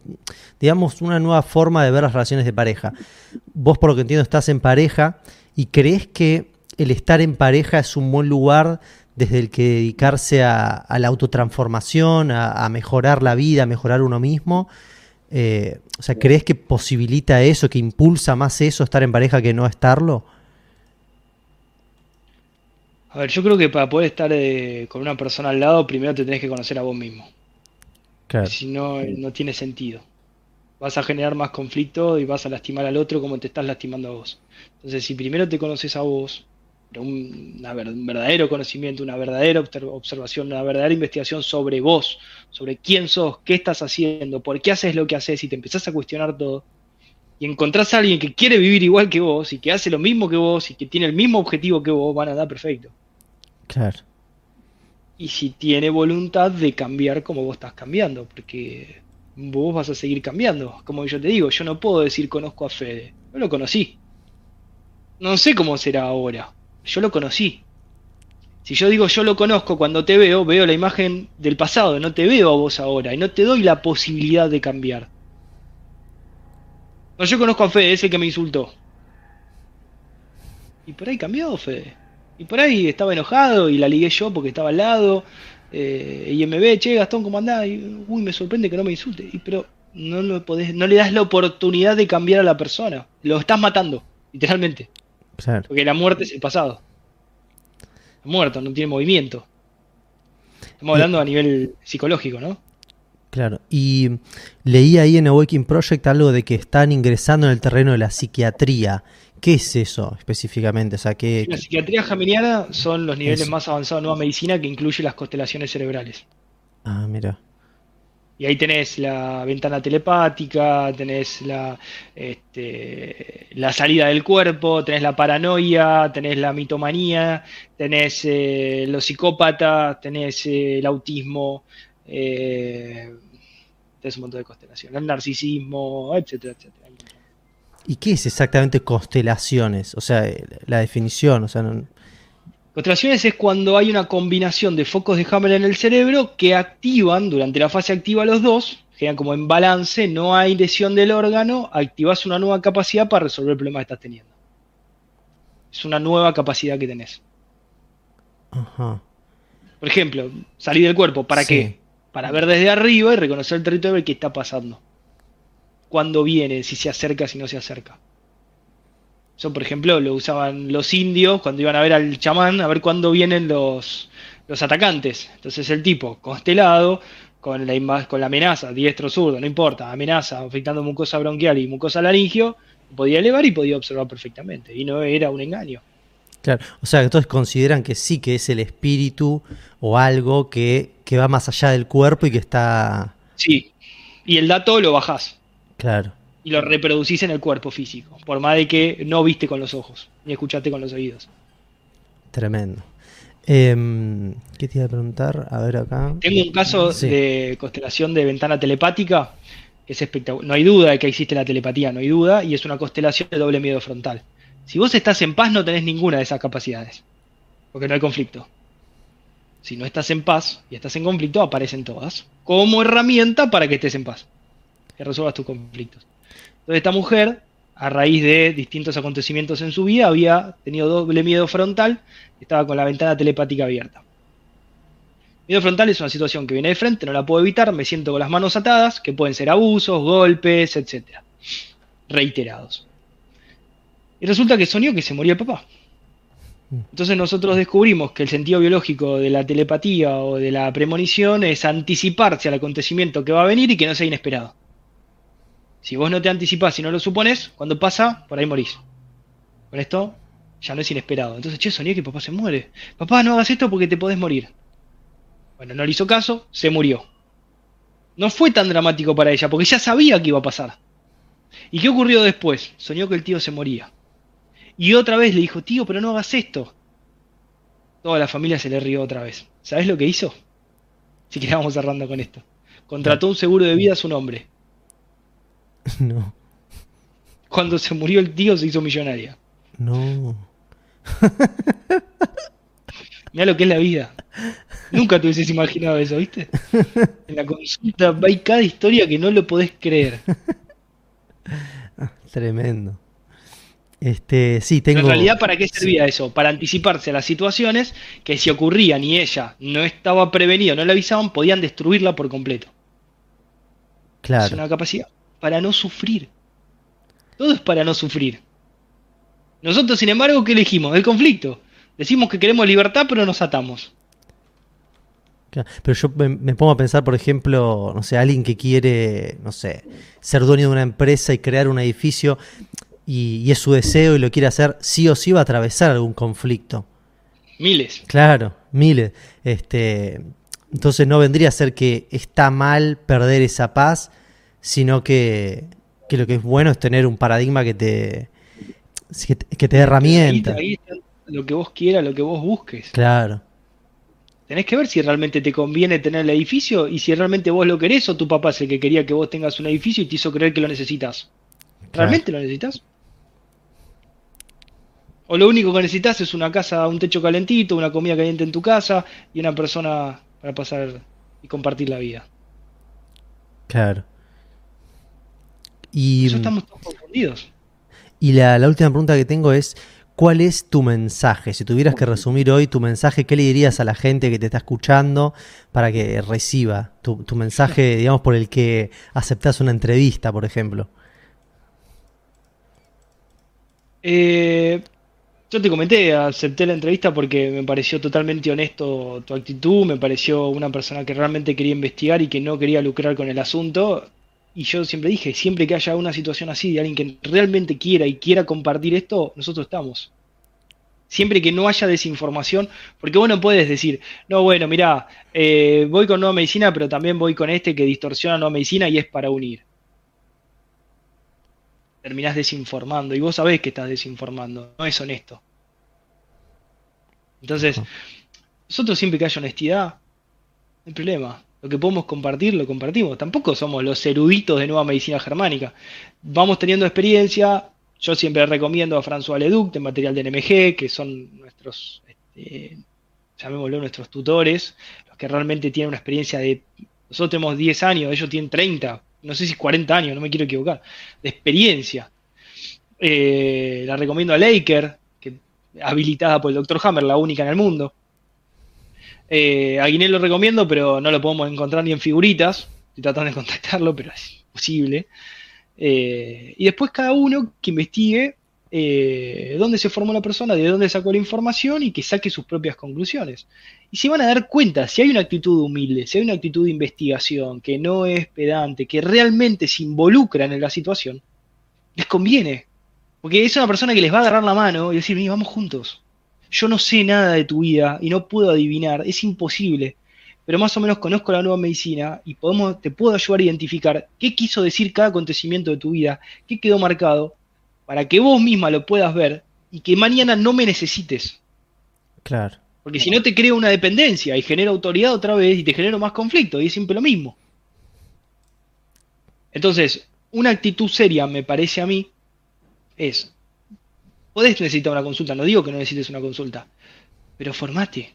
A: digamos, una nueva forma de ver las relaciones de pareja. Vos, por lo que entiendo, estás en pareja y crees que el estar en pareja es un buen lugar desde el que dedicarse a, a la autotransformación, a, a mejorar la vida, a mejorar uno mismo. Eh, o sea, ¿crees que posibilita eso, que impulsa más eso, estar en pareja que no estarlo?
B: A ver, yo creo que para poder estar eh, con una persona al lado, primero te tenés que conocer a vos mismo.
A: Claro.
B: Si no, eh, no tiene sentido. Vas a generar más conflicto y vas a lastimar al otro como te estás lastimando a vos. Entonces, si primero te conoces a vos, un, ver- un verdadero conocimiento, una verdadera observación, una verdadera investigación sobre vos, sobre quién sos, qué estás haciendo, por qué haces lo que haces y te empezás a cuestionar todo, y encontrás a alguien que quiere vivir igual que vos y que hace lo mismo que vos y que tiene el mismo objetivo que vos, van a dar perfecto.
A: Claro.
B: Y si tiene voluntad de cambiar como vos estás cambiando, porque vos vas a seguir cambiando. Como yo te digo, yo no puedo decir conozco a Fede, yo lo conocí. No sé cómo será ahora, yo lo conocí. Si yo digo yo lo conozco, cuando te veo, veo la imagen del pasado, no te veo a vos ahora y no te doy la posibilidad de cambiar. No, yo conozco a Fede, ese que me insultó. Y por ahí cambió Fede. Y por ahí estaba enojado y la ligué yo porque estaba al lado. Eh, y me ve, che, Gastón, ¿cómo andás? Y, uy, me sorprende que no me insulte. Y, pero no, lo podés, no le das la oportunidad de cambiar a la persona. Lo estás matando, literalmente. Porque la muerte es el pasado. Muerto, no tiene movimiento. Estamos hablando a nivel psicológico, ¿no?
A: Claro, y leí ahí en Awakening Project algo de que están ingresando en el terreno de la psiquiatría. ¿Qué es eso específicamente? O sea, ¿qué,
B: la psiquiatría jaminiana son los niveles más avanzados de nueva medicina que incluye las constelaciones cerebrales.
A: Ah, mira.
B: Y ahí tenés la ventana telepática, tenés la, este, la salida del cuerpo, tenés la paranoia, tenés la mitomanía, tenés eh, los psicópatas, tenés eh, el autismo, eh, tenés un montón de constelaciones, el narcisismo, etcétera, etcétera.
A: ¿Y qué es exactamente constelaciones? O sea, la definición, o sea,
B: Constelaciones es cuando hay una combinación de focos de Hammer en el cerebro que activan, durante la fase activa los dos, quedan como en balance, no hay lesión del órgano, activas una nueva capacidad para resolver el problema que estás teniendo. Es una nueva capacidad que tenés. Ajá. Por ejemplo, salir del cuerpo, ¿para qué? Para ver desde arriba y reconocer el territorio y ver qué está pasando. Cuándo viene, si se acerca, si no se acerca. Eso, por ejemplo, lo usaban los indios cuando iban a ver al chamán, a ver cuándo vienen los, los atacantes. Entonces el tipo, constelado, con la, con la amenaza, diestro zurdo, no importa, amenaza afectando mucosa bronquial y mucosa laringio, podía elevar y podía observar perfectamente. Y no era un engaño.
A: Claro, o sea, que todos consideran que sí que es el espíritu o algo que, que va más allá del cuerpo y que está...
B: Sí, y el dato lo bajás.
A: Claro
B: y lo reproducís en el cuerpo físico, por más de que no viste con los ojos, ni escuchaste con los oídos.
A: Tremendo. Em, ¿Qué te iba a preguntar? A ver acá.
B: Tengo un caso de constelación de ventana telepática, que es espectacular. No hay duda de que existe la telepatía, no hay duda, y es una constelación de doble miedo frontal. Si vos estás en paz, no tenés ninguna de esas capacidades, porque no hay conflicto. Si no estás en paz y estás en conflicto, aparecen todas, como herramienta para que estés en paz, que resuelvas tus conflictos. Entonces esta mujer, a raíz de distintos acontecimientos en su vida, había tenido doble miedo frontal, estaba con la ventana telepática abierta. Miedo frontal es una situación que viene de frente, no la puedo evitar, me siento con las manos atadas, que pueden ser abusos, golpes, etc. Reiterados. Y resulta que soñó que se moría el papá. Entonces nosotros descubrimos que el sentido biológico de la telepatía o de la premonición es anticiparse al acontecimiento que va a venir y que no sea inesperado. Si vos no te anticipás y no lo supones, cuando pasa, por ahí morís. Con esto ya no es inesperado. Entonces, che, soñé que papá se muere. Papá, no hagas esto porque te podés morir. Bueno, no le hizo caso, se murió. No fue tan dramático para ella, porque ya sabía que iba a pasar. ¿Y qué ocurrió después? Soñó que el tío se moría. Y otra vez le dijo, tío, pero no hagas esto. Toda la familia se le rió otra vez. ¿Sabes lo que hizo? Si que vamos cerrando con esto. Contrató un seguro de vida a su nombre.
A: No.
B: Cuando se murió el tío se hizo millonaria.
A: No.
B: Mira lo que es la vida. Nunca te hubieses imaginado eso, ¿viste? En la consulta hay cada historia que no lo podés creer.
A: Tremendo. Este, sí, tengo.
B: En realidad, ¿para qué servía eso? Para anticiparse a las situaciones que si ocurrían y ella no estaba prevenida, no le avisaban, podían destruirla por completo.
A: Claro.
B: Es una capacidad para no sufrir. Todo es para no sufrir. Nosotros, sin embargo, ¿qué elegimos? El conflicto. Decimos que queremos libertad, pero nos atamos.
A: Pero yo me, pongo a pensar, por ejemplo, no sé, alguien que quiere, no sé, ser dueño de una empresa y crear un edificio y, y, es su deseo y lo quiere hacer, sí o sí va a atravesar algún conflicto.
B: Miles.
A: Claro, miles. Este, entonces no vendría a ser que está mal perder esa paz, sino que, lo que es bueno es tener un paradigma que te, que te dé herramientas.
B: Ahí, está lo que vos quieras, lo que vos busques.
A: Claro.
B: Tenés que ver si realmente te conviene tener el edificio y si realmente vos lo querés o tu papá es el que quería que vos tengas un edificio y te hizo creer que lo necesitas. ¿Realmente lo necesitas? O lo único que necesitas es una casa, un techo calentito, una comida caliente en tu casa y una persona para pasar y compartir la vida.
A: Claro.
B: Y, Eso estamos confundidos confundidos.
A: Y la, la última pregunta que tengo es, ¿cuál es tu mensaje? Si tuvieras que resumir hoy tu mensaje, ¿qué le dirías a la gente que te está escuchando para que reciba tu, tu mensaje, digamos, por el que aceptas una entrevista, por ejemplo?
B: Eh, yo te comenté, acepté la entrevista porque me pareció totalmente honesto tu actitud, me pareció una persona que realmente quería investigar y que no quería lucrar con el asunto. Y yo siempre dije, siempre que haya una situación así de alguien que realmente quiera y quiera compartir esto, nosotros estamos. Siempre que no haya desinformación, porque vos no puedes decir, no, bueno, mira, eh, voy con nueva medicina, pero también voy con este que distorsiona nueva medicina y es para unir. Terminás desinformando y vos sabés que estás desinformando, no es honesto. Entonces, nosotros siempre que haya honestidad, no hay problema. Lo que podemos compartir, lo compartimos. Tampoco somos los eruditos de nueva medicina germánica. Vamos teniendo experiencia. Yo siempre recomiendo a François Leduc de material de NMG, que son nuestros, este, llamémoslo, nuestros tutores, los que realmente tienen una experiencia de. Nosotros tenemos 10 años, ellos tienen 30, no sé si 40 años, no me quiero equivocar, de experiencia. Eh, la recomiendo a Laker, habilitada por el Dr. Hammer, la única en el mundo. Eh, a Guinel lo recomiendo, pero no lo podemos encontrar ni en figuritas. Estoy tratando de contactarlo, pero es imposible. Eh, y después cada uno que investigue eh, dónde se formó la persona, de dónde sacó la información y que saque sus propias conclusiones. Y se van a dar cuenta, si hay una actitud humilde, si hay una actitud de investigación, que no es pedante, que realmente se involucran en la situación, les conviene. Porque es una persona que les va a agarrar la mano y decir, vamos juntos yo no sé nada de tu vida y no puedo adivinar, es imposible, pero más o menos conozco la nueva medicina y podemos, te puedo ayudar a identificar qué quiso decir cada acontecimiento de tu vida, qué quedó marcado, para que vos misma lo puedas ver y que mañana no me necesites.
A: Claro.
B: Porque si no te creo una dependencia y genero autoridad otra vez y te genero más conflicto y es siempre lo mismo. Entonces, una actitud seria, me parece a mí, es Podés necesitar una consulta, no digo que no necesites una consulta, pero formate,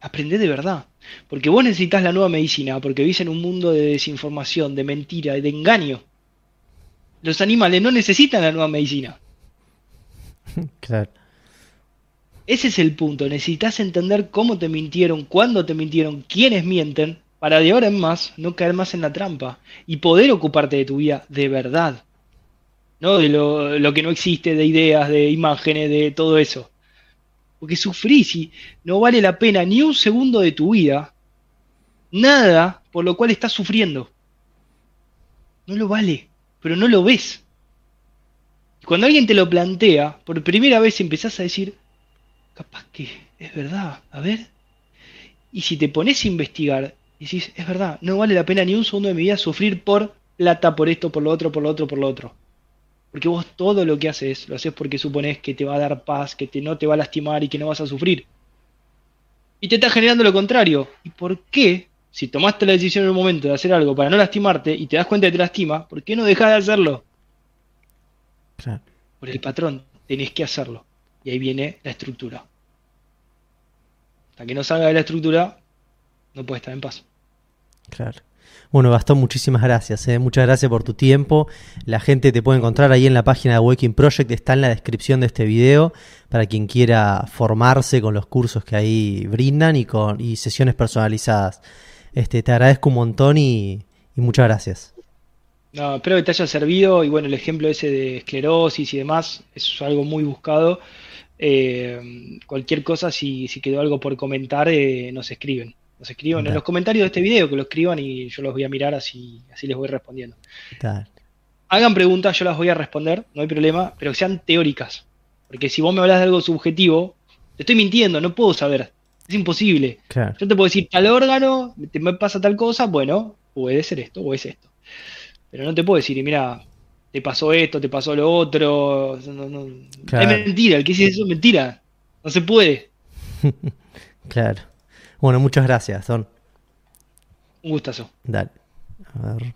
B: aprende de verdad. Porque vos necesitas la nueva medicina, porque vivís en un mundo de desinformación, de mentira, de engaño. Los animales no necesitan la nueva medicina.
A: Claro.
B: Ese es el punto. Necesitas entender cómo te mintieron, cuándo te mintieron, quiénes mienten, para de ahora en más no caer más en la trampa y poder ocuparte de tu vida de verdad. ¿No? De lo, que no existe, de ideas, de imágenes, de todo eso. Porque sufrís y no vale la pena ni un segundo de tu vida, nada por lo cual estás sufriendo. No lo vale, pero no lo ves. cuando alguien te lo plantea, por primera vez empezás a decir, capaz que es verdad, a ver. Y si te pones a investigar, decís, es verdad, no vale la pena ni un segundo de mi vida sufrir por plata, por esto, por lo otro, por lo otro, por lo otro. Porque vos todo lo que haces, lo haces porque supones que te va a dar paz, que te, no te va a lastimar y que no vas a sufrir. Y te está generando lo contrario. ¿Y por qué, si tomaste la decisión en un momento de hacer algo para no lastimarte y te das cuenta que te lastima, ¿por qué no dejas de hacerlo?
A: Claro.
B: Por el patrón, tenés que hacerlo. Y ahí viene la estructura. Hasta que no salga de la estructura, no puedes estar en paz.
A: Claro. Bueno, Gastón, muchísimas gracias. Eh. Muchas gracias por tu tiempo. La gente te puede encontrar ahí en la página de Waking Project, está en la descripción de este video para quien quiera formarse con los cursos que ahí brindan y con sesiones personalizadas. Este, te agradezco un montón y, muchas gracias.
B: No, espero que te haya servido y bueno, el ejemplo ese de esclerosis y demás es algo muy buscado. Eh, cualquier cosa, si, si quedó algo por comentar, eh, nos escriben. Los escriban en los comentarios de este video, que lo escriban y yo los voy a mirar así, así les voy respondiendo. Hagan preguntas, yo las voy a responder, no hay problema, pero que sean teóricas. Porque si vos me hablas de algo subjetivo, te estoy mintiendo, no puedo saber. Es imposible. Yo te puedo decir tal órgano, te me pasa tal cosa, bueno, puede ser esto o es esto. Pero no te puedo decir, mira, te pasó esto, te pasó lo otro. Es mentira, el que dice eso es mentira. No se puede.
A: claro. Bueno, muchas gracias, Don.
B: Un gustazo.
A: Dale. A ver.